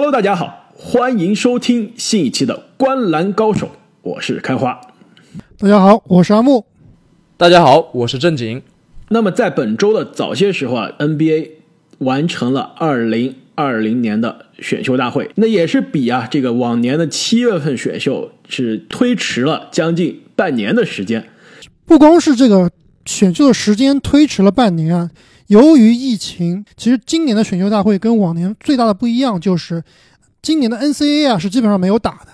Hello，大家好，欢迎收听新一期的《观篮高手》，我是开花。大家好，我是阿木。大家好，我是正经。那么在本周的早些时候啊，NBA 完成了二零二零年的选秀大会，那也是比啊这个往年的七月份选秀是推迟了将近半年的时间。不光是这个选秀的时间推迟了半年啊，由于疫情，其实今年的选秀大会跟往年最大的不一样就是，今年的 NCAA 啊是基本上没有打的，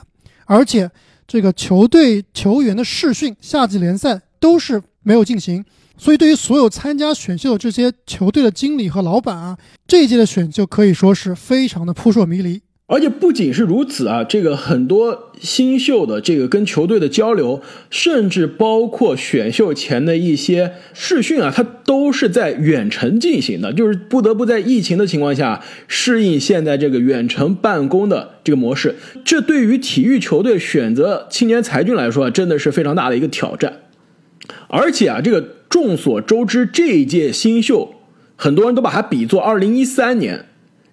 而且这个球队球员的试训、夏季联赛都是没有进行。所以，对于所有参加选秀的这些球队的经理和老板啊，这一届的选秀可以说是非常的扑朔迷离。而且不仅是如此啊，这个很多新秀的这个跟球队的交流，甚至包括选秀前的一些试训啊，它都是在远程进行的，就是不得不在疫情的情况下适应现在这个远程办公的这个模式。这对于体育球队选择青年才俊来说，真的是非常大的一个挑战。而且啊，这个众所周知，这一届新秀很多人都把它比作2013年。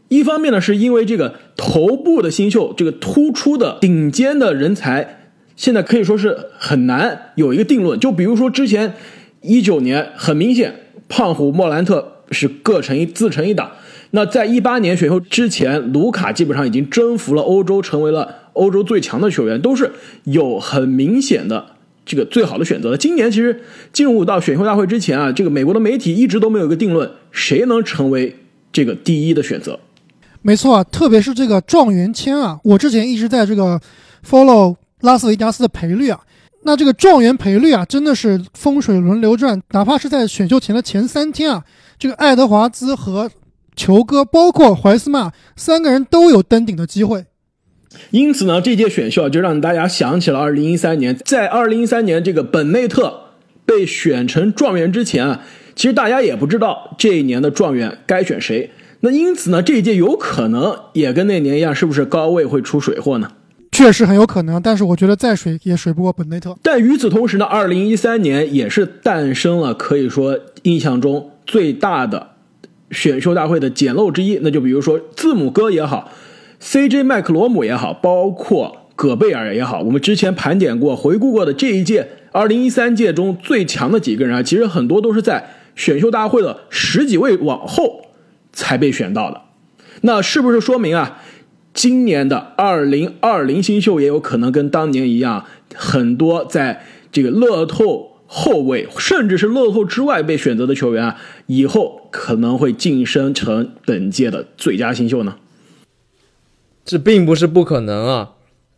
一方面呢，是因为这个头部的新秀，这个突出的顶尖的人才，现在可以说是很难有一个定论。就比如说之前一九年，很明显，胖虎莫兰特是各成一自成一档。那在一八年选秀之前，卢卡基本上已经征服了欧洲，成为了欧洲最强的球员，都是有很明显的这个最好的选择的。今年其实进入到选秀大会之前啊，这个美国的媒体一直都没有一个定论，谁能成为这个第一的选择。没错啊，特别是这个状元签啊，我之前一直在这个 follow 拉斯维加斯的赔率啊，那这个状元赔率啊，真的是风水轮流转，哪怕是在选秀前的前三天啊，这个爱德华兹和球哥，包括怀斯曼三个人都有登顶的机会。因此呢，这届选秀就让大家想起了2013年，在2013年这个本内特被选成状元之前啊，其实大家也不知道这一年的状元该选谁。那因此呢，这一届有可能也跟那年一样，是不是高位会出水货呢？确实很有可能，但是我觉得再水也水不过本内特。但与此同时呢，二零一三年也是诞生了可以说印象中最大的选秀大会的捡漏之一，那就比如说字母哥也好，CJ 麦克罗姆也好，包括戈贝尔也好，我们之前盘点过、回顾过的这一届二零一三届中最强的几个人啊，其实很多都是在选秀大会的十几位往后。才被选到的，那是不是说明啊，今年的二零二零新秀也有可能跟当年一样，很多在这个乐透后卫，甚至是乐透之外被选择的球员啊，以后可能会晋升成本届的最佳新秀呢？这并不是不可能啊！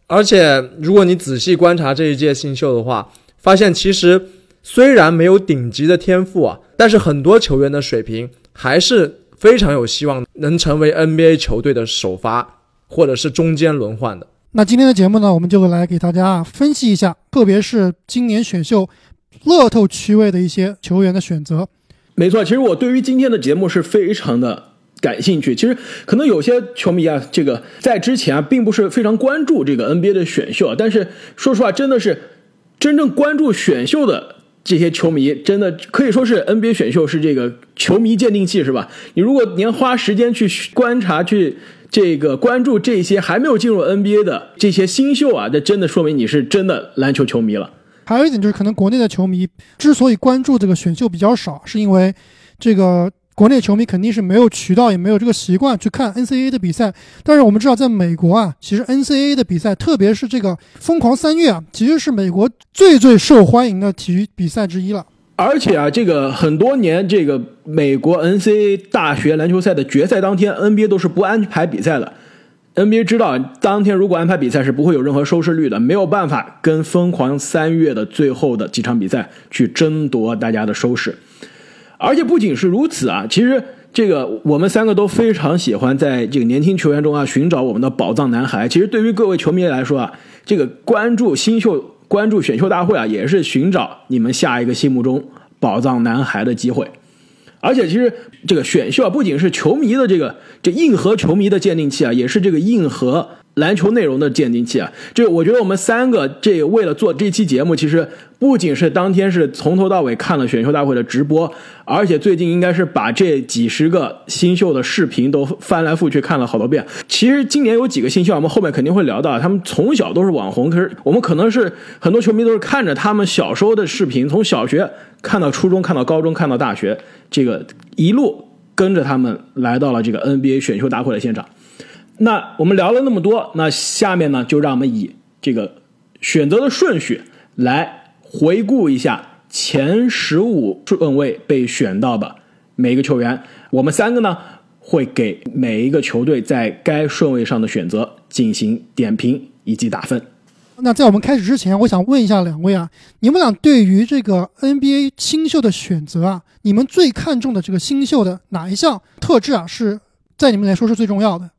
而且，如果你仔细观察这一届新秀的话，发现其实虽然没有顶级的天赋啊，但是很多球员的水平还是。非常有希望能成为 NBA 球队的首发，或者是中间轮换的。那今天的节目呢，我们就来给大家分析一下，特别是今年选秀乐透区位的一些球员的选择。没错，其实我对于今天的节目是非常的感兴趣。其实可能有些球迷啊，这个在之前啊，并不是非常关注这个 NBA 的选秀，但是说实话，真的是真正关注选秀的。这些球迷真的可以说是 NBA 选秀是这个球迷鉴定器，是吧？你如果您花时间去观察、去这个关注这些还没有进入 NBA 的这些新秀啊，那真的说明你是真的篮球球迷了。还有一点就是，可能国内的球迷之所以关注这个选秀比较少，是因为这个国内球迷肯定是没有渠道，也没有这个习惯去看 NCAA 的比赛。但是我们知道，在美国啊，其实 NCAA 的比赛，特别是这个疯狂三月啊，其实是美国最最受欢迎的体育比赛之一了。而且啊，这个很多年，这个美国 NCAA 大学篮球赛的决赛当天，NBA 都是不安排比赛的。NBA 知道，当天如果安排比赛是不会有任何收视率的，没有办法跟疯狂三月的最后的几场比赛去争夺大家的收视。而且不仅是如此啊，其实这个我们三个都非常喜欢在这个年轻球员中啊寻找我们的宝藏男孩。其实对于各位球迷来说啊，这个关注新秀、关注选秀大会啊，也是寻找你们下一个心目中宝藏男孩的机会。而且其实这个选秀啊，不仅是球迷的这个这硬核球迷的鉴定器啊，也是这个硬核篮球内容的鉴定器啊，这我觉得我们三个这为了做这期节目，其实不仅是当天是从头到尾看了选秀大会的直播，而且最近应该是把这几十个新秀的视频都翻来覆去看了好多遍。其实今年有几个新秀，我们后面肯定会聊到，他们从小都是网红，可是我们可能是很多球迷都是看着他们小时候的视频，从小学看到初中，看到高中，看到大学，这个一路跟着他们来到了这个 NBA 选秀大会的现场。那我们聊了那么多，那下面呢，就让我们以这个选择的顺序来回顾一下前十五顺位被选到的每一个球员。我们三个呢，会给每一个球队在该顺位上的选择进行点评以及打分。那在我们开始之前，我想问一下两位啊，你们俩对于这个 NBA 新秀的选择啊，你们最看重的这个新秀的哪一项特质啊，是在你们来说是最重要的？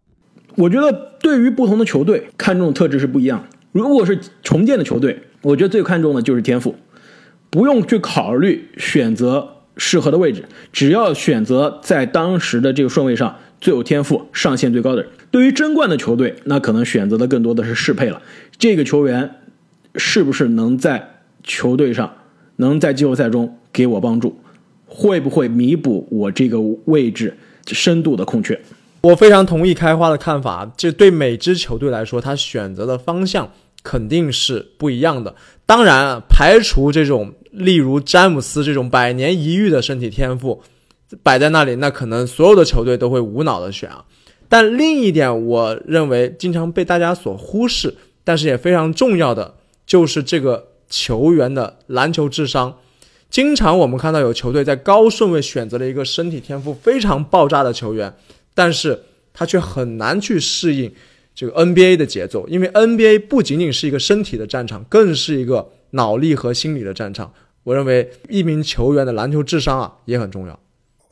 我觉得对于不同的球队看重的特质是不一样的。如果是重建的球队，我觉得最看重的就是天赋，不用去考虑选择适合的位置，只要选择在当时的这个顺位上最有天赋、上限最高的人。对于争冠的球队，那可能选择的更多的是适配了。这个球员是不是能在球队上，能在季后赛中给我帮助，会不会弥补我这个位置深度的空缺？我非常同意开花的看法，这对每支球队来说，他选择的方向肯定是不一样的。当然，排除这种例如詹姆斯这种百年一遇的身体天赋摆在那里，那可能所有的球队都会无脑的选啊。但另一点，我认为经常被大家所忽视，但是也非常重要的，就是这个球员的篮球智商。经常我们看到有球队在高顺位选择了一个身体天赋非常爆炸的球员。但是他却很难去适应这个 NBA 的节奏，因为 NBA 不仅仅是一个身体的战场，更是一个脑力和心理的战场。我认为一名球员的篮球智商啊也很重要。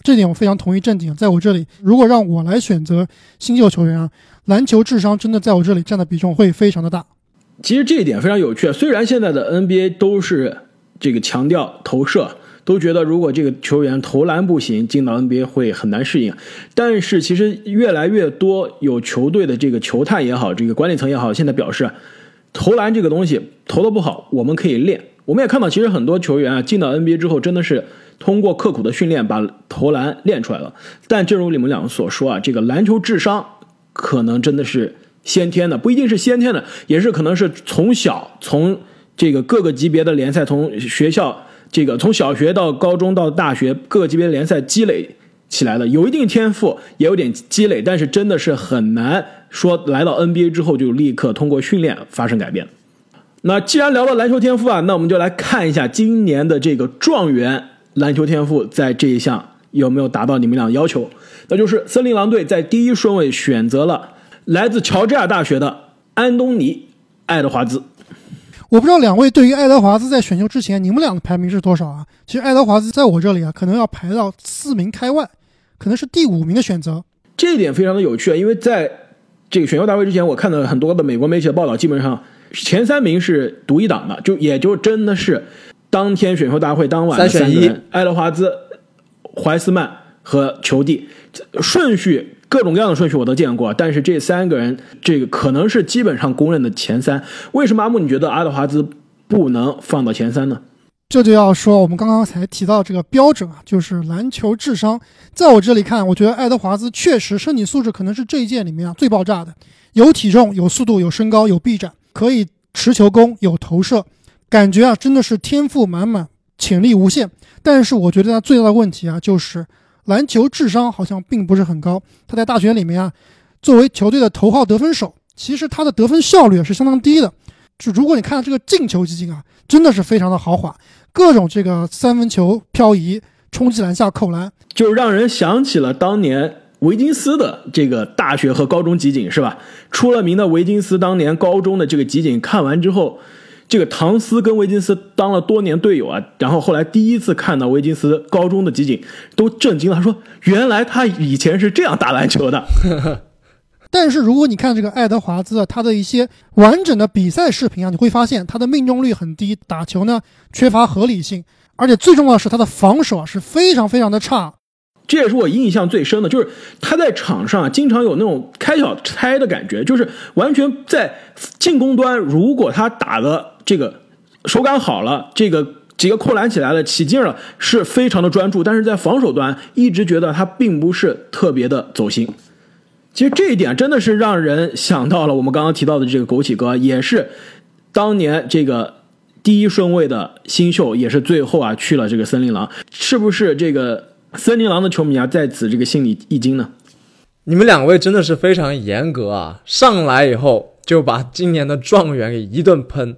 这点我非常同意正经。在我这里，如果让我来选择新秀球员啊，篮球智商真的在我这里占的比重会非常的大。其实这一点非常有趣，虽然现在的 NBA 都是这个强调投射。都觉得如果这个球员投篮不行，进到 NBA 会很难适应。但是其实越来越多有球队的这个球探也好，这个管理层也好，现在表示，投篮这个东西投的不好，我们可以练。我们也看到，其实很多球员啊进到 NBA 之后，真的是通过刻苦的训练把投篮练出来了。但正如你们两个所说啊，这个篮球智商可能真的是先天的，不一定是先天的，也是可能是从小从这个各个级别的联赛，从学校。这个从小学到高中到大学各级别联赛积累起来的，有一定天赋，也有点积累，但是真的是很难说来到 NBA 之后就立刻通过训练发生改变。那既然聊到篮球天赋啊，那我们就来看一下今年的这个状元篮球天赋在这一项有没有达到你们俩要求？那就是森林狼队在第一顺位选择了来自乔治亚大学的安东尼·爱德华兹。我不知道两位对于爱德华兹在选秀之前，你们俩的排名是多少啊？其实爱德华兹在我这里啊，可能要排到四名开外，可能是第五名的选择。这一点非常的有趣，因为在这个选秀大会之前，我看到很多的美国媒体的报道，基本上前三名是独一档的，就也就真的是当天选秀大会当晚三选一，爱德华兹、怀斯曼和裘蒂顺序。各种各样的顺序我都见过，但是这三个人，这个可能是基本上公认的前三。为什么阿木你觉得阿德华兹不能放到前三呢？这就要说我们刚刚才提到这个标准啊，就是篮球智商。在我这里看，我觉得爱德华兹确实身体素质可能是这一届里面啊最爆炸的，有体重、有速度、有身高、有臂展，可以持球攻、有投射，感觉啊真的是天赋满满，潜力无限。但是我觉得他最大的问题啊就是。篮球智商好像并不是很高。他在大学里面啊，作为球队的头号得分手，其实他的得分效率是相当低的。就如果你看到这个进球基金啊，真的是非常的豪华，各种这个三分球漂移、冲击篮下扣篮，就让人想起了当年维金斯的这个大学和高中集锦，是吧？出了名的维金斯当年高中的这个集锦，看完之后。这个唐斯跟维金斯当了多年队友啊，然后后来第一次看到维金斯高中的集锦，都震惊了。他说：“原来他以前是这样打篮球的。”但是如果你看这个爱德华兹他的一些完整的比赛视频啊，你会发现他的命中率很低，打球呢缺乏合理性，而且最重要的是他的防守啊是非常非常的差。这也是我印象最深的，就是他在场上经常有那种开小差的感觉，就是完全在进攻端，如果他打的这个手感好了，这个几个扣篮起来了，起劲了，是非常的专注，但是在防守端一直觉得他并不是特别的走心。其实这一点真的是让人想到了我们刚刚提到的这个枸杞哥，也是当年这个第一顺位的新秀，也是最后啊去了这个森林狼，是不是这个？森林狼的球迷啊，在此这个心里一惊呢。你们两位真的是非常严格啊！上来以后就把今年的状元给一顿喷。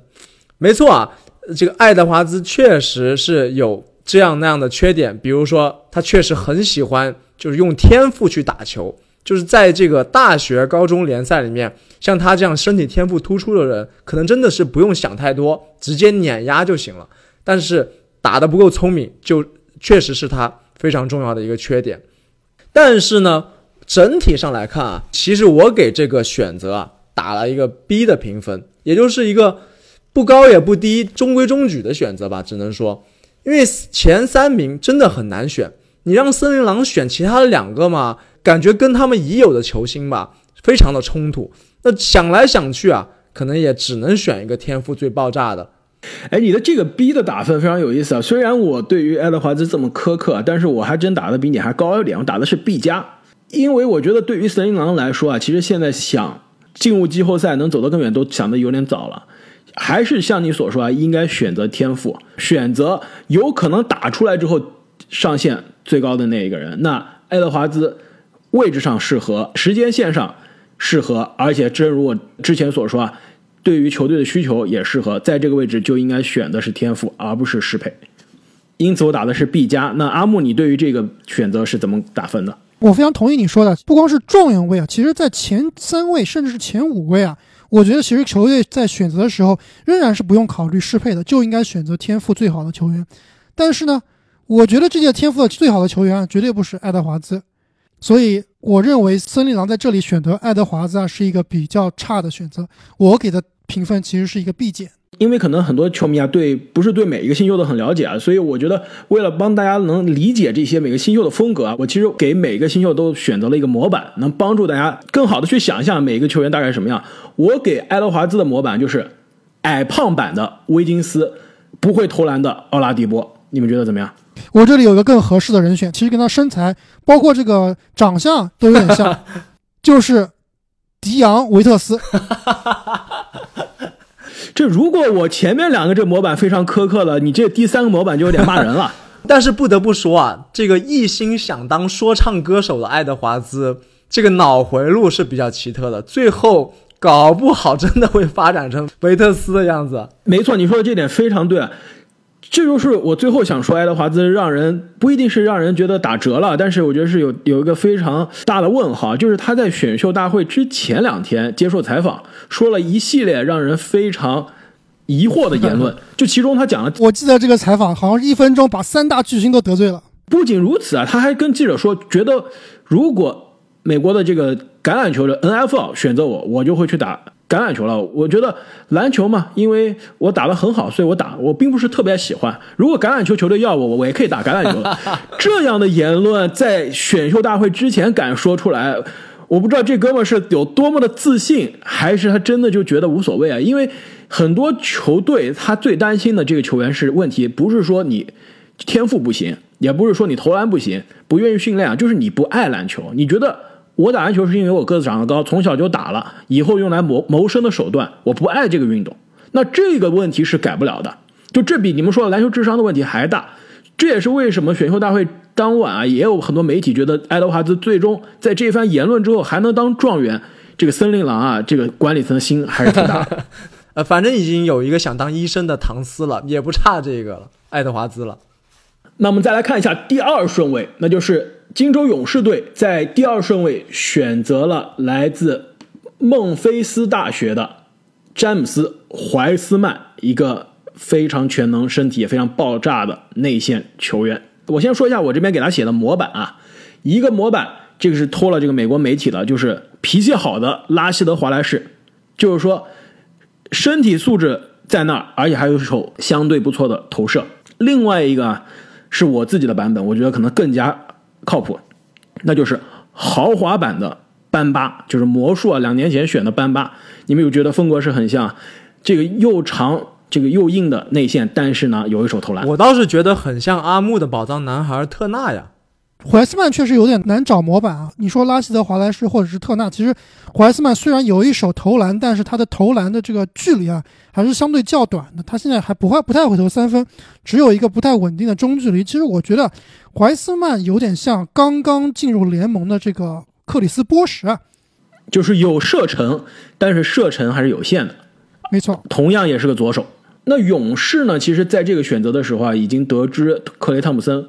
没错啊，这个爱德华兹确实是有这样那样的缺点，比如说他确实很喜欢就是用天赋去打球，就是在这个大学、高中联赛里面，像他这样身体天赋突出的人，可能真的是不用想太多，直接碾压就行了。但是打得不够聪明，就确实是他。非常重要的一个缺点，但是呢，整体上来看啊，其实我给这个选择啊打了一个 B 的评分，也就是一个不高也不低、中规中矩的选择吧。只能说，因为前三名真的很难选，你让森林狼选其他的两个嘛，感觉跟他们已有的球星吧，非常的冲突。那想来想去啊，可能也只能选一个天赋最爆炸的。哎，你的这个 B 的打分非常有意思啊！虽然我对于爱德华兹这么苛刻，但是我还真打的比你还高一点，我打的是 B 加，因为我觉得对于森林狼来说啊，其实现在想进入季后赛能走得更远，都想的有点早了。还是像你所说啊，应该选择天赋，选择有可能打出来之后上限最高的那一个人。那爱德华兹位置上适合，时间线上适合，而且正如我之前所说啊。对于球队的需求也适合，在这个位置就应该选的是天赋，而不是适配。因此我打的是 B 加。那阿木，你对于这个选择是怎么打分的？我非常同意你说的，不光是状元位啊，其实在前三位甚至是前五位啊，我觉得其实球队在选择的时候仍然是不用考虑适配的，就应该选择天赋最好的球员。但是呢，我觉得这届天赋的最好的球员绝对不是爱德华兹，所以。我认为森林狼在这里选择爱德华兹啊是一个比较差的选择，我给的评分其实是一个 B 减。因为可能很多球迷啊对不是对每一个新秀都很了解啊，所以我觉得为了帮大家能理解这些每个新秀的风格啊，我其实给每个新秀都选择了一个模板，能帮助大家更好的去想象每个球员大概什么样。我给爱德华兹的模板就是矮胖版的威金斯，不会投篮的奥拉迪波，你们觉得怎么样？我这里有一个更合适的人选，其实跟他身材，包括这个长相都有点像，就是迪昂维特斯。这如果我前面两个这模板非常苛刻了，你这第三个模板就有点骂人了。但是不得不说啊，这个一心想当说唱歌手的爱德华兹，这个脑回路是比较奇特的，最后搞不好真的会发展成维特斯的样子。没错，你说的这点非常对。这就是我最后想说，爱德华兹让人不一定是让人觉得打折了，但是我觉得是有有一个非常大的问号，就是他在选秀大会之前两天接受采访，说了一系列让人非常疑惑的言论。就其中他讲了，我记得这个采访好像是一分钟把三大巨星都得罪了。不仅如此啊，他还跟记者说，觉得如果美国的这个橄榄球的 NFL 选择我，我就会去打。橄榄球了，我觉得篮球嘛，因为我打得很好，所以我打，我并不是特别喜欢。如果橄榄球球队要我，我也可以打橄榄球。这样的言论在选秀大会之前敢说出来，我不知道这哥们是有多么的自信，还是他真的就觉得无所谓啊？因为很多球队他最担心的这个球员是问题，不是说你天赋不行，也不是说你投篮不行，不愿意训练啊，就是你不爱篮球，你觉得。我打篮球是因为我个子长得高，从小就打了，以后用来谋谋生的手段。我不爱这个运动，那这个问题是改不了的。就这比你们说的篮球智商的问题还大。这也是为什么选秀大会当晚啊，也有很多媒体觉得爱德华兹最终在这番言论之后还能当状元。这个森林狼啊，这个管理层心还是挺大。呃，反正已经有一个想当医生的唐斯了，也不差这个了，爱德华兹了。那我们再来看一下第二顺位，那就是。金州勇士队在第二顺位选择了来自孟菲斯大学的詹姆斯·怀斯曼，一个非常全能、身体也非常爆炸的内线球员。我先说一下我这边给他写的模板啊，一个模板，这个是托了这个美国媒体的，就是脾气好的拉希德·华莱士，就是说身体素质在那儿，而且还有一手相对不错的投射。另外一个是我自己的版本，我觉得可能更加。靠谱，那就是豪华版的班巴，就是魔术啊，两年前选的班巴。你们有觉得风格是很像？这个又长，这个又硬的内线，但是呢，有一手投篮。我倒是觉得很像阿木的宝藏男孩特纳呀。怀斯曼确实有点难找模板啊！你说拉希德华莱士或者是特纳，其实怀斯曼虽然有一手投篮，但是他的投篮的这个距离啊还是相对较短的。他现在还不会不太会投三分，只有一个不太稳定的中距离。其实我觉得怀斯曼有点像刚刚进入联盟的这个克里斯波什，就是有射程，但是射程还是有限的。没错，同样也是个左手。那勇士呢？其实在这个选择的时候啊，已经得知克雷汤普森。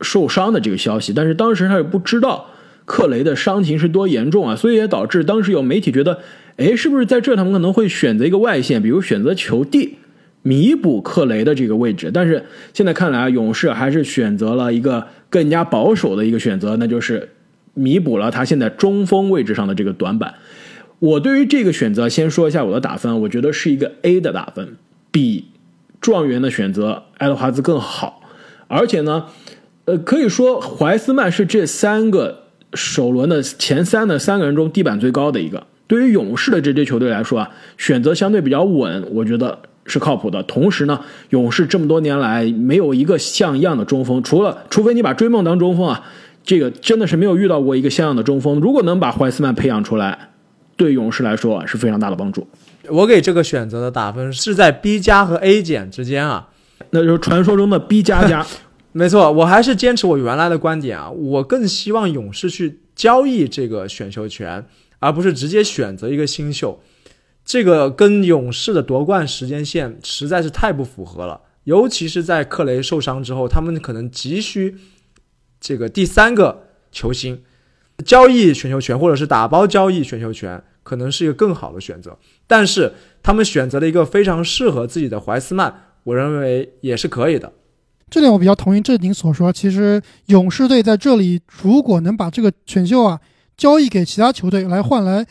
受伤的这个消息，但是当时他也不知道克雷的伤情是多严重啊，所以也导致当时有媒体觉得，哎，是不是在这他们可能会选择一个外线，比如选择球帝弥补克雷的这个位置？但是现在看来啊，勇士还是选择了一个更加保守的一个选择，那就是弥补了他现在中锋位置上的这个短板。我对于这个选择先说一下我的打分，我觉得是一个 A 的打分，比状元的选择爱德华兹更好，而且呢。呃，可以说怀斯曼是这三个首轮的前三的三个人中地板最高的一个。对于勇士的这支球队来说啊，选择相对比较稳，我觉得是靠谱的。同时呢，勇士这么多年来没有一个像样的中锋，除了除非你把追梦当中锋啊，这个真的是没有遇到过一个像样的中锋。如果能把怀斯曼培养出来，对勇士来说是非常大的帮助。我给这个选择的打分是在 B 加和 A 减之间啊，那就是传说中的 B 加加。没错，我还是坚持我原来的观点啊，我更希望勇士去交易这个选秀权，而不是直接选择一个新秀。这个跟勇士的夺冠时间线实在是太不符合了，尤其是在克雷受伤之后，他们可能急需这个第三个球星，交易选秀权或者是打包交易选秀权，可能是一个更好的选择。但是他们选择了一个非常适合自己的怀斯曼，我认为也是可以的。这点我比较同意郑宁所说。其实勇士队在这里如果能把这个选秀啊交易给其他球队来换来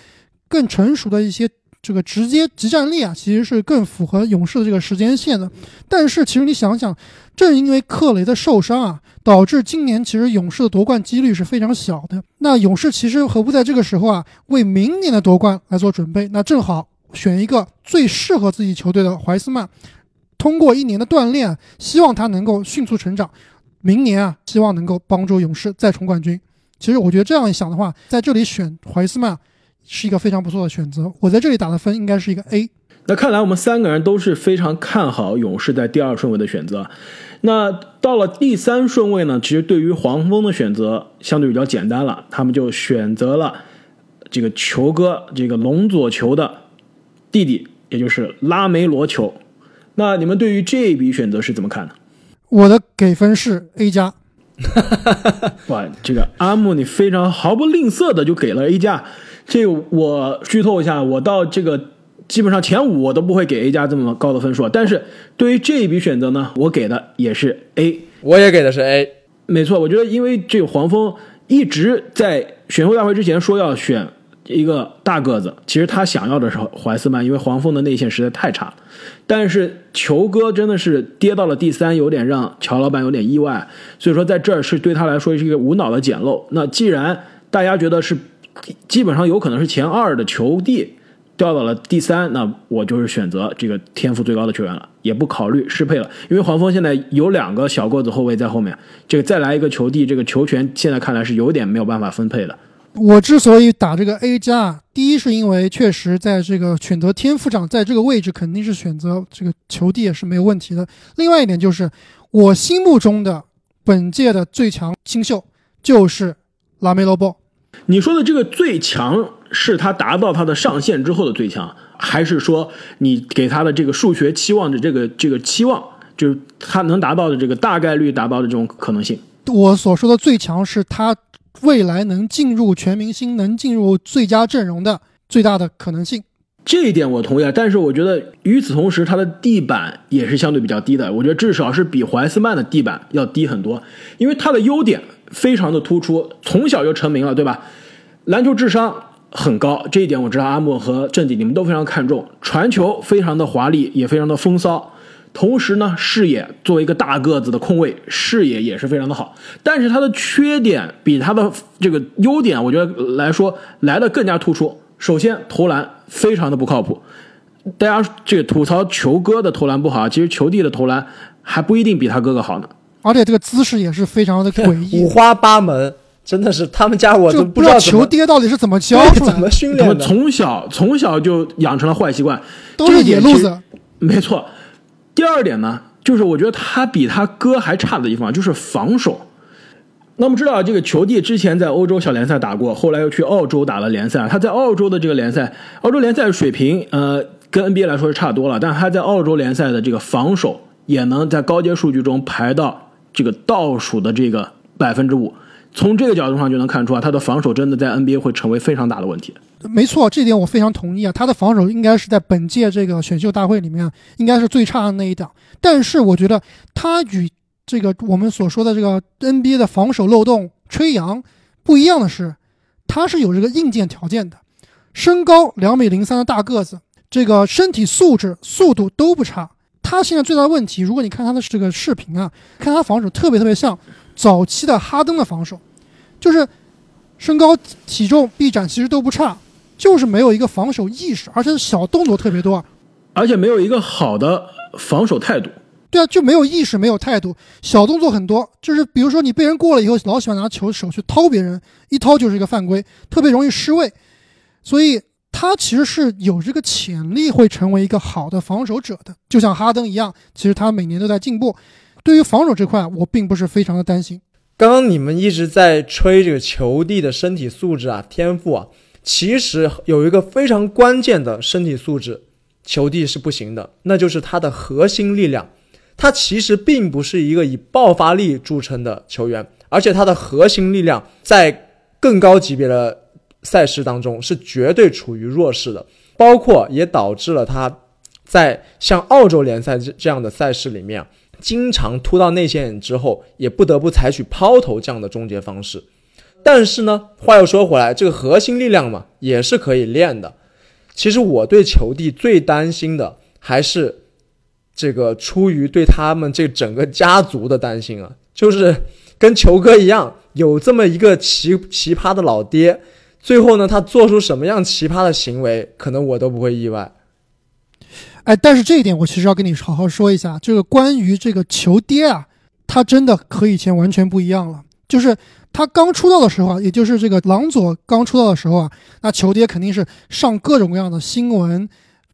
更成熟的一些这个直接集战力啊，其实是更符合勇士的这个时间线的。但是其实你想想，正因为克雷的受伤啊，导致今年其实勇士的夺冠几率是非常小的。那勇士其实何不在这个时候啊为明年的夺冠来做准备？那正好选一个最适合自己球队的怀斯曼。通过一年的锻炼，希望他能够迅速成长。明年啊，希望能够帮助勇士再冲冠军。其实我觉得这样一想的话，在这里选怀斯曼是一个非常不错的选择。我在这里打的分应该是一个 A。那看来我们三个人都是非常看好勇士在第二顺位的选择。那到了第三顺位呢？其实对于黄蜂的选择相对比较简单了，他们就选择了这个球哥，这个龙左球的弟弟，也就是拉梅罗球。那你们对于这一笔选择是怎么看的？我的给分是 A 加。哇，这个阿木你非常毫不吝啬的就给了 A 加。这个我剧透一下，我到这个基本上前五我都不会给 A 加这么高的分数。但是对于这一笔选择呢，我给的也是 A。我也给的是 A。没错，我觉得因为这个黄蜂一直在选秀大会之前说要选。一个大个子，其实他想要的是怀斯曼，因为黄蜂的内线实在太差了。但是球哥真的是跌到了第三，有点让乔老板有点意外。所以说在这儿是对他来说是一个无脑的捡漏。那既然大家觉得是基本上有可能是前二的球帝掉到了第三，那我就是选择这个天赋最高的球员了，也不考虑适配了。因为黄蜂现在有两个小个子后卫在后面，这个再来一个球帝，这个球权现在看来是有点没有办法分配的。我之所以打这个 A 加，第一是因为确实在这个选择天赋上，在这个位置肯定是选择这个球帝也是没有问题的。另外一点就是我心目中的本届的最强新秀就是拉梅罗波。你说的这个最强是他达到他的上限之后的最强，还是说你给他的这个数学期望的这个这个期望，就是他能达到的这个大概率达到的这种可能性？我所说的最强是他。未来能进入全明星、能进入最佳阵容的最大的可能性，这一点我同意啊。但是我觉得与此同时，他的地板也是相对比较低的。我觉得至少是比怀斯曼的地板要低很多，因为他的优点非常的突出，从小就成名了，对吧？篮球智商很高，这一点我知道。阿莫和郑迪你们都非常看重，传球非常的华丽，也非常的风骚。同时呢，视野作为一个大个子的控卫，视野也是非常的好。但是他的缺点比他的这个优点，我觉得来说来的更加突出。首先，投篮非常的不靠谱。大家这个吐槽球哥的投篮不好，其实球弟的投篮还不一定比他哥哥好呢。而且这个姿势也是非常的诡异，五花八门，真的是他们家我都不知道球爹到底是怎么教出来、怎么训练的，从小从小就养成了坏习惯，都是野路子。没错。第二点呢，就是我觉得他比他哥还差的地方就是防守。那我们知道，这个球弟之前在欧洲小联赛打过，后来又去澳洲打了联赛。他在澳洲的这个联赛，澳洲联赛水平，呃，跟 NBA 来说是差多了。但他在澳洲联赛的这个防守，也能在高阶数据中排到这个倒数的这个百分之五。从这个角度上就能看出啊，他的防守真的在 NBA 会成为非常大的问题。没错，这点我非常同意啊。他的防守应该是在本届这个选秀大会里面应该是最差的那一档。但是我觉得他与这个我们所说的这个 NBA 的防守漏洞吹杨不一样的是，他是有这个硬件条件的，身高两米零三的大个子，这个身体素质、速度都不差。他现在最大的问题，如果你看他的这个视频啊，看他防守特别特别像。早期的哈登的防守，就是身高、体重、臂展其实都不差，就是没有一个防守意识，而且小动作特别多，而且没有一个好的防守态度。对啊，就没有意识，没有态度，小动作很多。就是比如说你被人过了以后，老喜欢拿球手去掏别人，一掏就是一个犯规，特别容易失位。所以他其实是有这个潜力会成为一个好的防守者的，就像哈登一样，其实他每年都在进步。对于防守这块，我并不是非常的担心。刚刚你们一直在吹这个球帝的身体素质啊、天赋啊，其实有一个非常关键的身体素质，球帝是不行的，那就是他的核心力量。他其实并不是一个以爆发力著称的球员，而且他的核心力量在更高级别的赛事当中是绝对处于弱势的，包括也导致了他在像澳洲联赛这这样的赛事里面。经常突到内线之后，也不得不采取抛投这样的终结方式。但是呢，话又说回来，这个核心力量嘛，也是可以练的。其实我对球帝最担心的，还是这个出于对他们这整个家族的担心啊，就是跟球哥一样，有这么一个奇奇葩的老爹，最后呢，他做出什么样奇葩的行为，可能我都不会意外。哎，但是这一点我其实要跟你好好说一下，就是关于这个球爹啊，他真的和以前完全不一样了。就是他刚出道的时候啊，也就是这个郎佐刚出道的时候啊，那球爹肯定是上各种各样的新闻、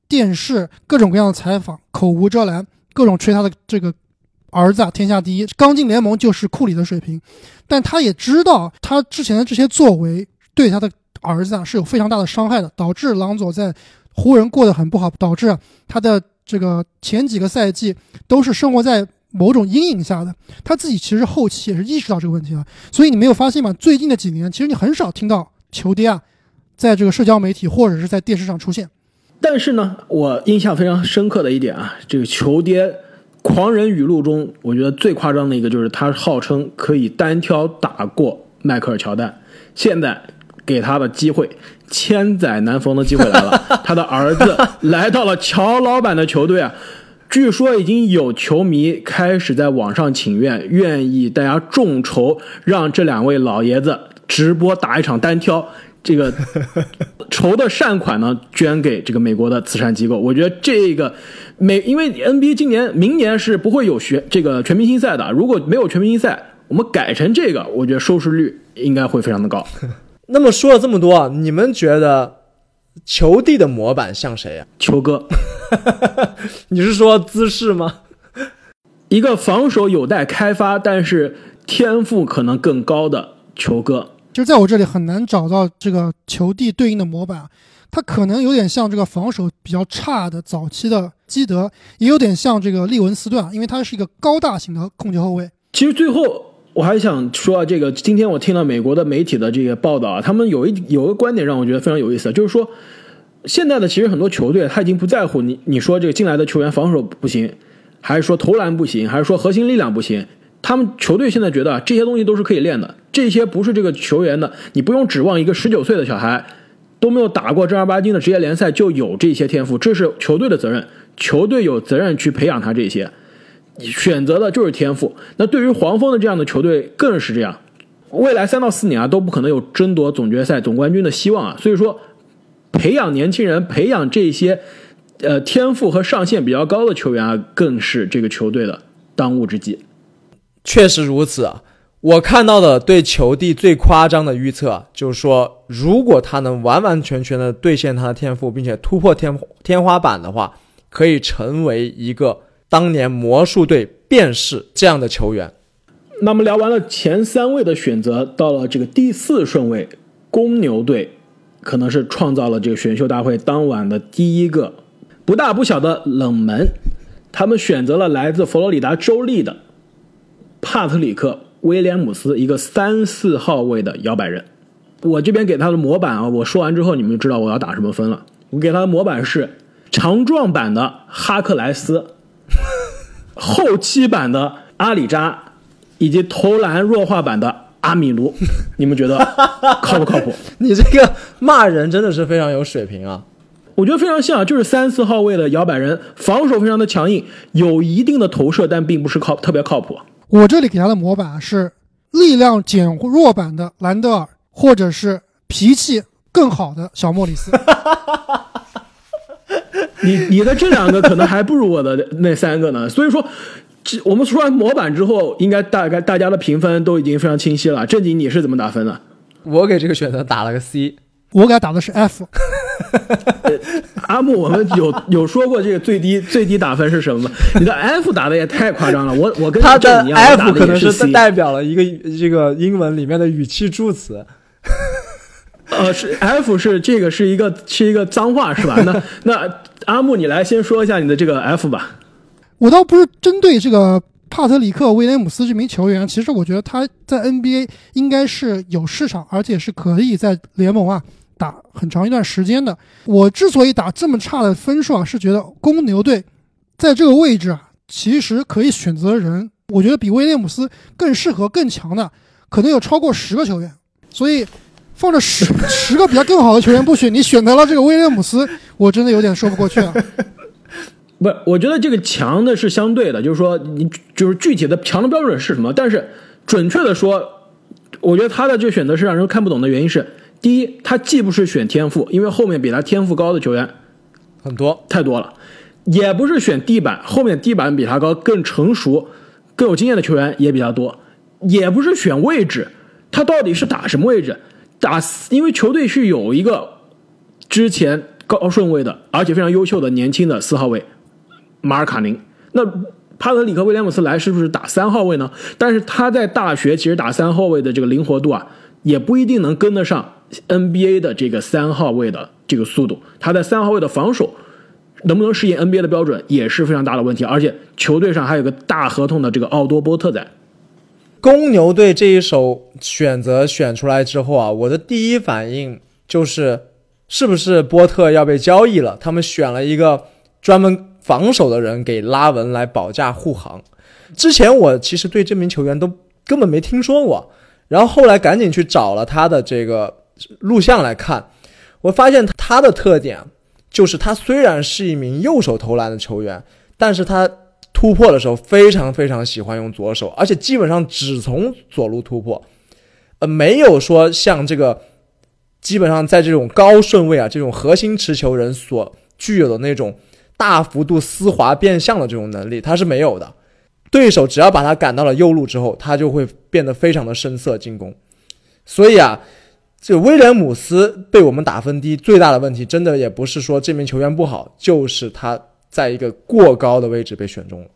电视，各种各样的采访，口无遮拦，各种吹他的这个儿子啊天下第一，刚进联盟就是库里的水平。但他也知道他之前的这些作为对他的儿子啊是有非常大的伤害的，导致朗佐在。湖人过得很不好，导致他的这个前几个赛季都是生活在某种阴影下的。他自己其实后期也是意识到这个问题了。所以你没有发现吗？最近的几年，其实你很少听到球爹啊，在这个社交媒体或者是在电视上出现。但是呢，我印象非常深刻的一点啊，这个球爹狂人语录中，我觉得最夸张的一个就是他号称可以单挑打过迈克尔乔丹。现在给他的机会。千载难逢的机会来了，他的儿子来到了乔老板的球队啊！据说已经有球迷开始在网上请愿，愿意大家众筹让这两位老爷子直播打一场单挑。这个 筹的善款呢，捐给这个美国的慈善机构。我觉得这个美，因为 NBA 今年、明年是不会有学这个全明星赛的。如果没有全明星赛，我们改成这个，我觉得收视率应该会非常的高。那么说了这么多，你们觉得球帝的模板像谁呀？球哥，你是说姿势吗？一个防守有待开发，但是天赋可能更高的球哥。就在我这里很难找到这个球帝对应的模板，他可能有点像这个防守比较差的早期的基德，也有点像这个利文斯顿，因为他是一个高大型的控球后卫。其实最后。我还想说啊这个，今天我听了美国的媒体的这个报道啊，他们有一有个观点让我觉得非常有意思，就是说，现在的其实很多球队他已经不在乎你你说这个进来的球员防守不行，还是说投篮不行，还是说核心力量不行，他们球队现在觉得这些东西都是可以练的，这些不是这个球员的，你不用指望一个十九岁的小孩都没有打过正儿八经的职业联赛就有这些天赋，这是球队的责任。球队有责任去培养他这些，选择的就是天赋。那对于黄蜂的这样的球队更是这样，未来三到四年啊都不可能有争夺总决赛总冠军的希望啊。所以说，培养年轻人，培养这些呃天赋和上限比较高的球员啊，更是这个球队的当务之急。确实如此啊。我看到的对球帝最夸张的预测，就是说，如果他能完完全全的兑现他的天赋，并且突破天天花板的话，可以成为一个当年魔术队便是这样的球员。那么聊完了前三位的选择，到了这个第四顺位，公牛队可能是创造了这个选秀大会当晚的第一个不大不小的冷门，他们选择了来自佛罗里达州立的帕特里克。威廉姆斯一个三四号位的摇摆人，我这边给他的模板啊，我说完之后你们就知道我要打什么分了。我给他的模板是强壮版的哈克莱斯，后期版的阿里扎，以及投篮弱化版的阿米卢。你们觉得靠不靠谱？你这个骂人真的是非常有水平啊！我觉得非常像，就是三四号位的摇摆人，防守非常的强硬，有一定的投射，但并不是靠特别靠谱。我这里给他的模板是力量减弱版的兰德尔，或者是脾气更好的小莫里斯。你你的这两个可能还不如我的那三个呢。所以说，这我们说完模板之后，应该大概大家的评分都已经非常清晰了。正经，你是怎么打分的？我给这个选择打了个 C，我给他打的是 F。阿木，我们有有说过这个最低最低打分是什么吗？你的 F 打的也太夸张了。我我跟他的 F 可能是代表了一个这个英文里面的语气助词。呃，是 F 是这个是一个是一个脏话是吧？那 那阿木，你来先说一下你的这个 F 吧。我倒不是针对这个帕特里克威廉姆斯这名球员，其实我觉得他在 NBA 应该是有市场，而且是可以在联盟啊。打很长一段时间的，我之所以打这么差的分数啊，是觉得公牛队在这个位置啊，其实可以选择人，我觉得比威廉姆斯更适合、更强的，可能有超过十个球员。所以放着十 十个比他更好的球员不选，你选择了这个威廉姆斯，我真的有点说不过去了。不，我觉得这个强的是相对的，就是说你就是具体的强的标准是什么？但是准确的说，我觉得他的这个选择是让人看不懂的原因是。第一，他既不是选天赋，因为后面比他天赋高的球员很多太多了；也不是选地板，后面地板比他高、更成熟、更有经验的球员也比较多；也不是选位置，他到底是打什么位置？打，因为球队是有一个之前高顺位的，而且非常优秀的年轻的四号位马尔卡宁。那帕特里克威廉姆斯来是不是打三号位呢？但是他在大学其实打三号位的这个灵活度啊，也不一定能跟得上。NBA 的这个三号位的这个速度，他在三号位的防守能不能适应 NBA 的标准也是非常大的问题。而且球队上还有个大合同的这个奥多波特在。公牛队这一手选择选出来之后啊，我的第一反应就是是不是波特要被交易了？他们选了一个专门防守的人给拉文来保驾护航。之前我其实对这名球员都根本没听说过，然后后来赶紧去找了他的这个。录像来看，我发现他的特点就是他虽然是一名右手投篮的球员，但是他突破的时候非常非常喜欢用左手，而且基本上只从左路突破，呃，没有说像这个基本上在这种高顺位啊这种核心持球人所具有的那种大幅度丝滑变向的这种能力，他是没有的。对手只要把他赶到了右路之后，他就会变得非常的生涩进攻，所以啊。这威廉姆斯被我们打分低，最大的问题真的也不是说这名球员不好，就是他在一个过高的位置被选中了。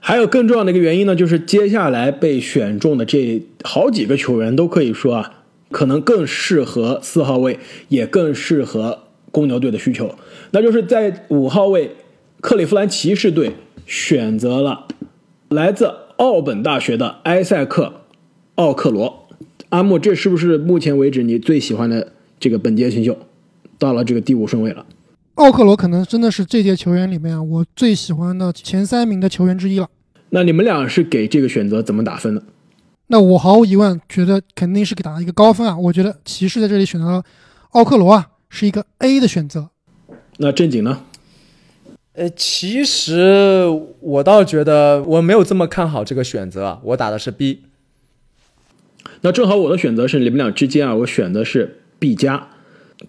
还有更重要的一个原因呢，就是接下来被选中的这好几个球员都可以说啊，可能更适合四号位，也更适合公牛队的需求。那就是在五号位，克利夫兰骑士队选择了来自奥本大学的埃塞克·奥克罗。阿木，这是不是目前为止你最喜欢的这个本届新秀？到了这个第五顺位了。奥克罗可能真的是这届球员里面我最喜欢的前三名的球员之一了。那你们俩是给这个选择怎么打分的？那我毫无疑问觉得肯定是给打一个高分啊！我觉得骑士在这里选择了奥克罗啊，是一个 A 的选择。那正经呢？呃，其实我倒觉得我没有这么看好这个选择啊，我打的是 B。那正好我的选择是你们俩之间啊，我选的是 B 加。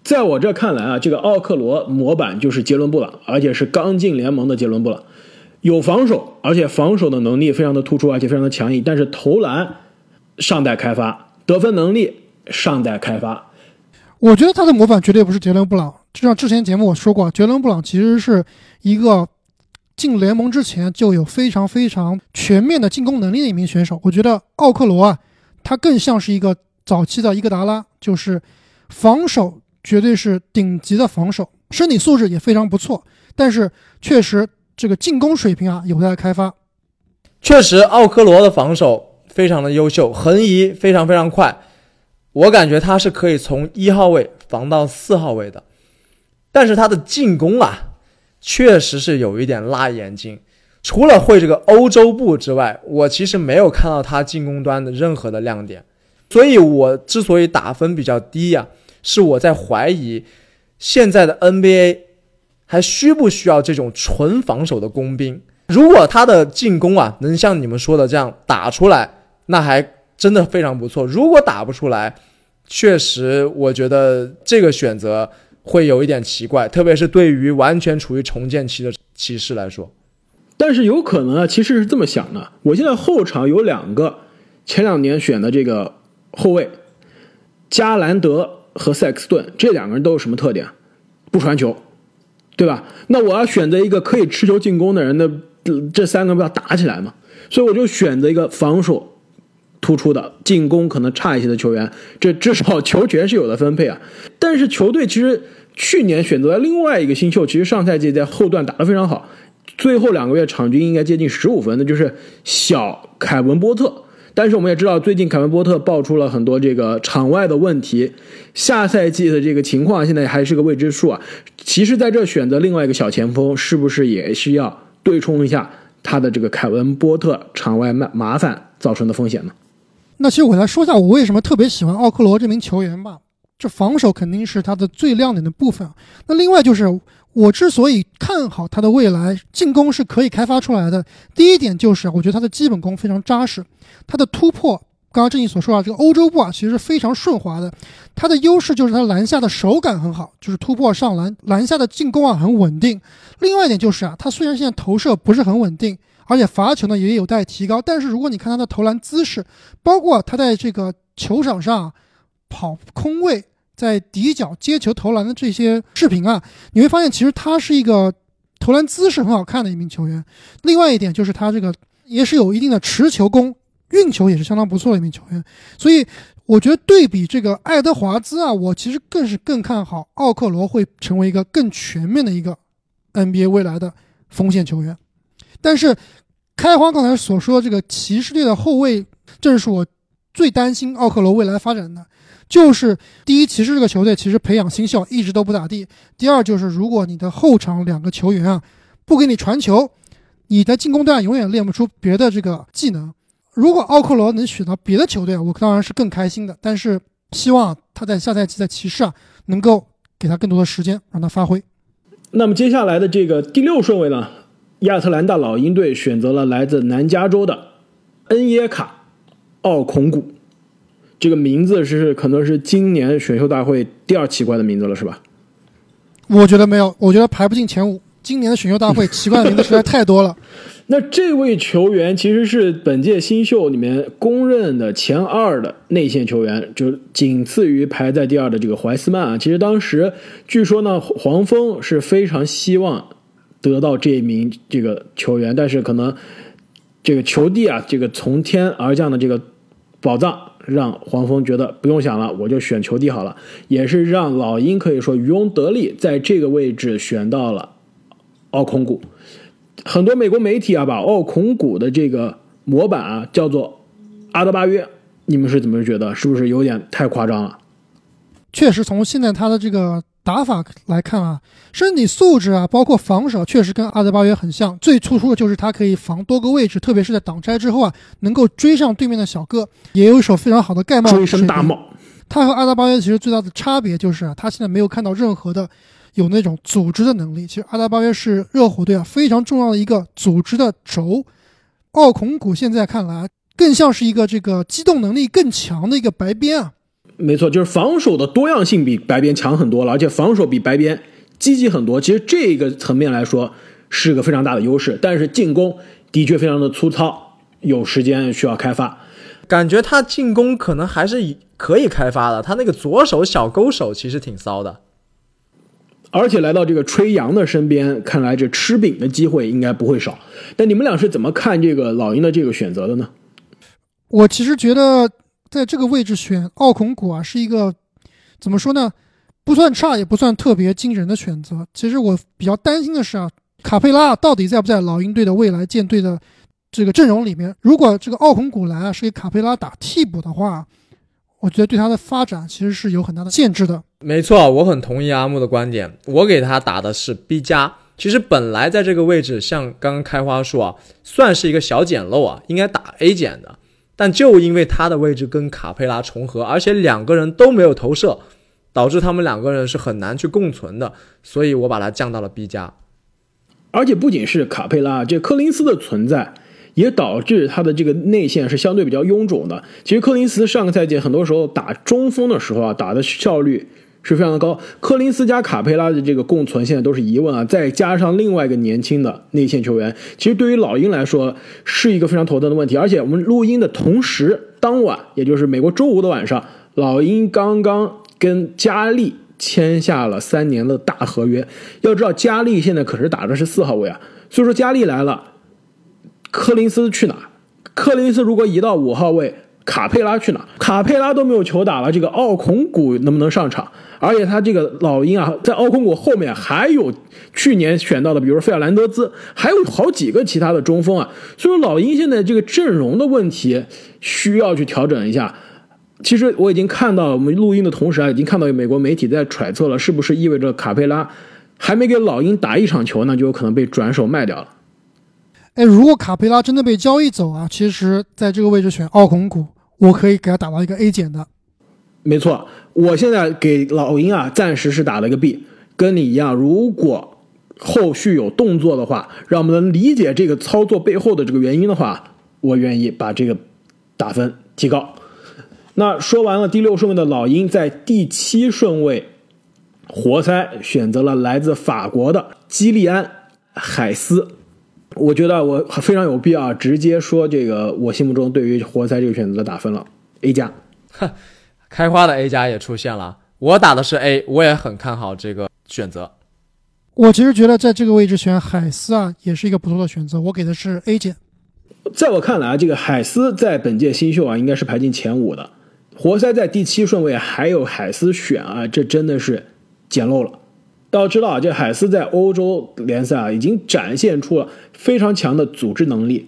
在我这看来啊，这个奥克罗模板就是杰伦布朗，而且是刚进联盟的杰伦布朗，有防守，而且防守的能力非常的突出，而且非常的强硬。但是投篮尚待开发，得分能力尚待开发。我觉得他的模板绝对不是杰伦布朗，就像之前节目我说过，杰伦布朗其实是一个进联盟之前就有非常非常全面的进攻能力的一名选手。我觉得奥克罗啊，他更像是一个早期的伊戈达拉，就是防守。绝对是顶级的防守，身体素质也非常不错，但是确实这个进攻水平啊有待开发。确实，奥科罗的防守非常的优秀，横移非常非常快，我感觉他是可以从一号位防到四号位的。但是他的进攻啊，确实是有一点辣眼睛。除了会这个欧洲步之外，我其实没有看到他进攻端的任何的亮点。所以我之所以打分比较低呀。是我在怀疑，现在的 NBA 还需不需要这种纯防守的工兵？如果他的进攻啊能像你们说的这样打出来，那还真的非常不错。如果打不出来，确实我觉得这个选择会有一点奇怪，特别是对于完全处于重建期的骑士来说。但是有可能啊，其实是这么想的：我现在后场有两个前两年选的这个后卫，加兰德。和塞克斯顿这两个人都有什么特点？不传球，对吧？那我要选择一个可以持球进攻的人，那这三个不要打起来吗？所以我就选择一个防守突出的，进攻可能差一些的球员。这至少球权是有的分配啊。但是球队其实去年选择了另外一个新秀，其实上赛季在后段打得非常好，最后两个月场均应该接近十五分，那就是小凯文波特。但是我们也知道，最近凯文波特爆出了很多这个场外的问题，下赛季的这个情况现在还是个未知数啊。其实，在这选择另外一个小前锋，是不是也需要对冲一下他的这个凯文波特场外麻麻烦造成的风险呢？那其实我来说一下，我为什么特别喜欢奥克罗这名球员吧。这防守肯定是他的最亮点的部分。那另外就是。我之所以看好他的未来进攻是可以开发出来的，第一点就是我觉得他的基本功非常扎实，他的突破，刚刚正义所说啊，这个欧洲步啊其实是非常顺滑的，他的优势就是他篮下的手感很好，就是突破上篮，篮下的进攻啊很稳定。另外一点就是啊，他虽然现在投射不是很稳定，而且罚球呢也有待提高，但是如果你看他的投篮姿势，包括他在这个球场上跑空位。在底角接球投篮的这些视频啊，你会发现其实他是一个投篮姿势很好看的一名球员。另外一点就是他这个也是有一定的持球功，运球也是相当不错的一名球员。所以我觉得对比这个爱德华兹啊，我其实更是更看好奥克罗会成为一个更全面的一个 NBA 未来的锋线球员。但是开花刚才所说的这个骑士队的后卫，正是我最担心奥克罗未来发展的。就是第一，骑士这个球队其实培养新秀一直都不咋地。第二，就是如果你的后场两个球员啊不给你传球，你的进攻端永远练不出别的这个技能。如果奥克罗能选到别的球队，我当然是更开心的。但是希望他在下赛季在骑士啊能够给他更多的时间让他发挥。那么接下来的这个第六顺位呢，亚特兰大老鹰队选择了来自南加州的恩耶卡奥孔古。这个名字是可能是今年选秀大会第二奇怪的名字了，是吧？我觉得没有，我觉得排不进前五。今年的选秀大会奇怪的名字实在太多了。那这位球员其实是本届新秀里面公认的前二的内线球员，就仅次于排在第二的这个怀斯曼啊。其实当时据说呢，黄蜂是非常希望得到这名这个球员，但是可能这个球帝啊，这个从天而降的这个宝藏。让黄蜂觉得不用想了，我就选球帝好了，也是让老鹰可以说渔翁得利，在这个位置选到了奥孔古。很多美国媒体啊，把奥孔古的这个模板啊叫做阿德巴约，你们是怎么觉得？是不是有点太夸张了？确实，从现在他的这个。打法来看啊，身体素质啊，包括防守，确实跟阿德巴约很像。最突出的就是他可以防多个位置，特别是在挡拆之后啊，能够追上对面的小个，也有一手非常好的盖帽。追身大帽。他和阿德巴约其实最大的差别就是啊，他现在没有看到任何的有那种组织的能力。其实阿德巴约是热火队啊非常重要的一个组织的轴。奥孔古现在看来更像是一个这个机动能力更强的一个白边啊。没错，就是防守的多样性比白边强很多了，而且防守比白边积极很多。其实这个层面来说是个非常大的优势，但是进攻的确非常的粗糙，有时间需要开发。感觉他进攻可能还是可以开发的，他那个左手小勾手其实挺骚的。而且来到这个吹杨的身边，看来这吃饼的机会应该不会少。但你们俩是怎么看这个老鹰的这个选择的呢？我其实觉得。在这个位置选奥孔古啊，是一个怎么说呢？不算差，也不算特别惊人的选择。其实我比较担心的是啊，卡佩拉到底在不在老鹰队的未来舰队的这个阵容里面？如果这个奥孔古来啊是给卡佩拉打替补的话，我觉得对他的发展其实是有很大的限制的。没错，我很同意阿木的观点。我给他打的是 B 加。其实本来在这个位置，像刚刚开花说啊，算是一个小捡漏啊，应该打 A 减的。但就因为他的位置跟卡佩拉重合，而且两个人都没有投射，导致他们两个人是很难去共存的，所以我把他降到了 B 加。而且不仅是卡佩拉，这柯林斯的存在也导致他的这个内线是相对比较臃肿的。其实柯林斯上个赛季很多时候打中锋的时候啊，打的效率。是非常的高，柯林斯加卡佩拉的这个共存现在都是疑问啊，再加上另外一个年轻的内线球员，其实对于老鹰来说是一个非常头疼的问题。而且我们录音的同时，当晚也就是美国周五的晚上，老鹰刚刚跟加利签下了三年的大合约。要知道加利现在可是打的是四号位啊，所以说加利来了，柯林斯去哪？柯林斯如果移到五号位，卡佩拉去哪？卡佩拉都没有球打了，这个奥孔古能不能上场？而且他这个老鹰啊，在奥孔古后面还有去年选到的，比如说费尔南德兹，还有好几个其他的中锋啊。所以说老鹰现在这个阵容的问题需要去调整一下。其实我已经看到，我们录音的同时啊，已经看到美国媒体在揣测了，是不是意味着卡佩拉还没给老鹰打一场球呢，就有可能被转手卖掉了？哎，如果卡佩拉真的被交易走啊，其实在这个位置选奥孔古，我可以给他打到一个 A 减的。没错，我现在给老鹰啊，暂时是打了一个 B，跟你一样。如果后续有动作的话，让我们能理解这个操作背后的这个原因的话，我愿意把这个打分提高。那说完了第六顺位的老鹰，在第七顺位，活塞选择了来自法国的基利安海斯。我觉得我非常有必要直接说这个，我心目中对于活塞这个选择的打分了 A 加。开花的 A 加也出现了，我打的是 A，我也很看好这个选择。我其实觉得在这个位置选海斯啊，也是一个不错的选择。我给的是 A 减。在我看来啊，这个海斯在本届新秀啊，应该是排进前五的。活塞在第七顺位还有海斯选啊，这真的是捡漏了。要知道啊，这海斯在欧洲联赛啊，已经展现出了非常强的组织能力，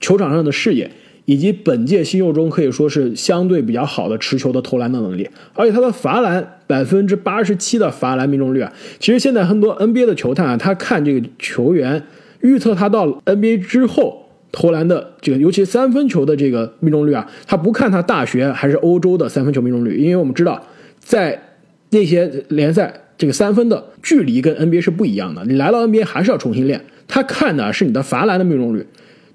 球场上的视野。以及本届新秀中可以说是相对比较好的持球的投篮的能力，而且他的罚篮百分之八十七的罚篮命中率啊，其实现在很多 NBA 的球探啊，他看这个球员预测他到 NBA 之后投篮的这个，尤其三分球的这个命中率啊，他不看他大学还是欧洲的三分球命中率，因为我们知道在那些联赛这个三分的距离跟 NBA 是不一样的，你来到 NBA 还是要重新练，他看的是你的罚篮的命中率。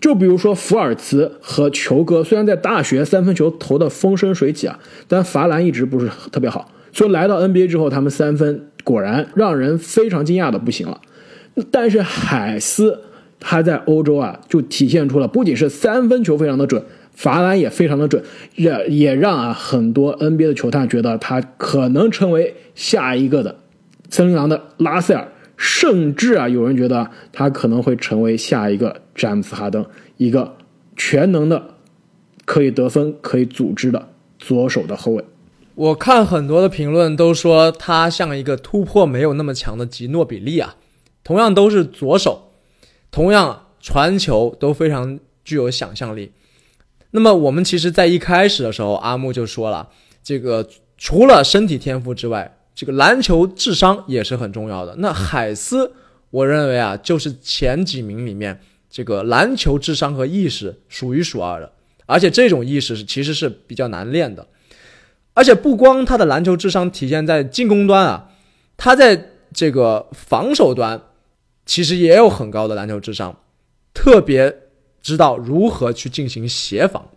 就比如说福尔茨和球哥，虽然在大学三分球投的风生水起啊，但罚篮一直不是特别好。所以来到 NBA 之后，他们三分果然让人非常惊讶的不行了。但是海斯他在欧洲啊，就体现出了不仅是三分球非常的准，罚篮也非常的准，也也让啊很多 NBA 的球探觉得他可能成为下一个的森林狼的拉塞尔。甚至啊，有人觉得他可能会成为下一个詹姆斯哈登，一个全能的、可以得分、可以组织的左手的后卫。我看很多的评论都说他像一个突破没有那么强的吉诺比利啊，同样都是左手，同样传球都非常具有想象力。那么我们其实，在一开始的时候，阿木就说了，这个除了身体天赋之外。这个篮球智商也是很重要的。那海斯，我认为啊，就是前几名里面这个篮球智商和意识数一数二的。而且这种意识是其实是比较难练的。而且不光他的篮球智商体现在进攻端啊，他在这个防守端其实也有很高的篮球智商，特别知道如何去进行协防。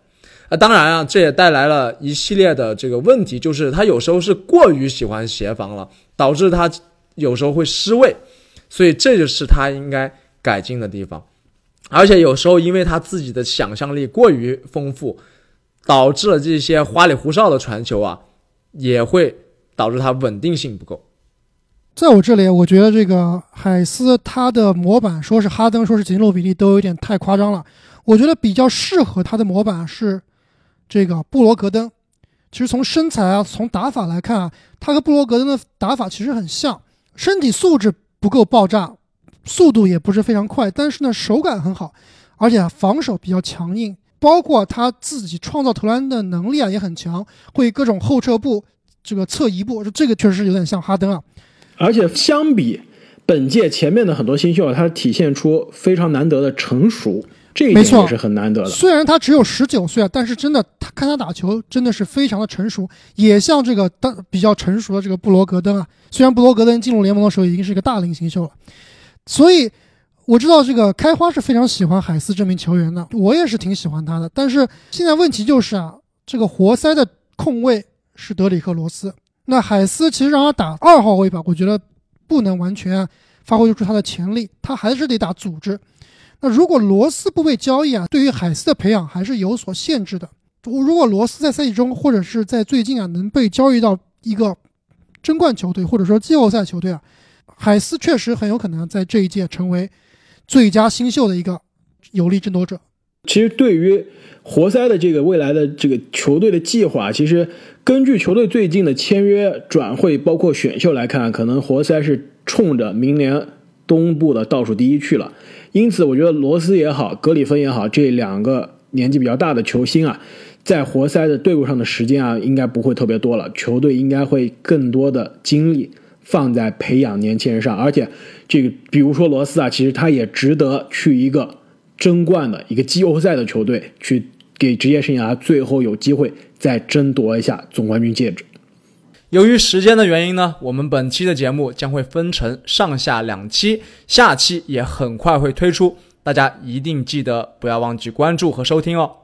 啊，当然啊，这也带来了一系列的这个问题，就是他有时候是过于喜欢协防了，导致他有时候会失位，所以这就是他应该改进的地方。而且有时候因为他自己的想象力过于丰富，导致了这些花里胡哨的传球啊，也会导致他稳定性不够。在我这里，我觉得这个海斯他的模板说是哈登，说是吉诺比利，都有点太夸张了。我觉得比较适合他的模板是。这个布罗格登，其实从身材啊，从打法来看啊，他和布罗格登的打法其实很像，身体素质不够爆炸，速度也不是非常快，但是呢手感很好，而且防守比较强硬，包括他自己创造投篮的能力啊也很强，会各种后撤步，这个侧移步，这个确实有点像哈登啊。而且相比本届前面的很多新秀啊，他体现出非常难得的成熟。这一点也是很难得的。虽然他只有十九岁啊，但是真的，他看他打球真的是非常的成熟，也像这个当比较成熟的这个布罗格登啊。虽然布罗格登进入联盟的时候已经是一个大龄新秀了，所以我知道这个开花是非常喜欢海斯这名球员的，我也是挺喜欢他的。但是现在问题就是啊，这个活塞的控卫是德里克罗斯，那海斯其实让他打二号位吧，我觉得不能完全发挥出他的潜力，他还是得打组织。那如果罗斯不被交易啊，对于海斯的培养还是有所限制的。如果罗斯在赛季中或者是在最近啊能被交易到一个争冠球队或者说季后赛球队啊，海斯确实很有可能在这一届成为最佳新秀的一个有力争夺者。其实对于活塞的这个未来的这个球队的计划，其实根据球队最近的签约转会包括选秀来看，可能活塞是冲着明年东部的倒数第一去了。因此，我觉得罗斯也好，格里芬也好，这两个年纪比较大的球星啊，在活塞的队伍上的时间啊，应该不会特别多了。球队应该会更多的精力放在培养年轻人上，而且这个比如说罗斯啊，其实他也值得去一个争冠的一个季后赛的球队，去给职业生涯最后有机会再争夺一下总冠军戒指。由于时间的原因呢，我们本期的节目将会分成上下两期，下期也很快会推出，大家一定记得不要忘记关注和收听哦。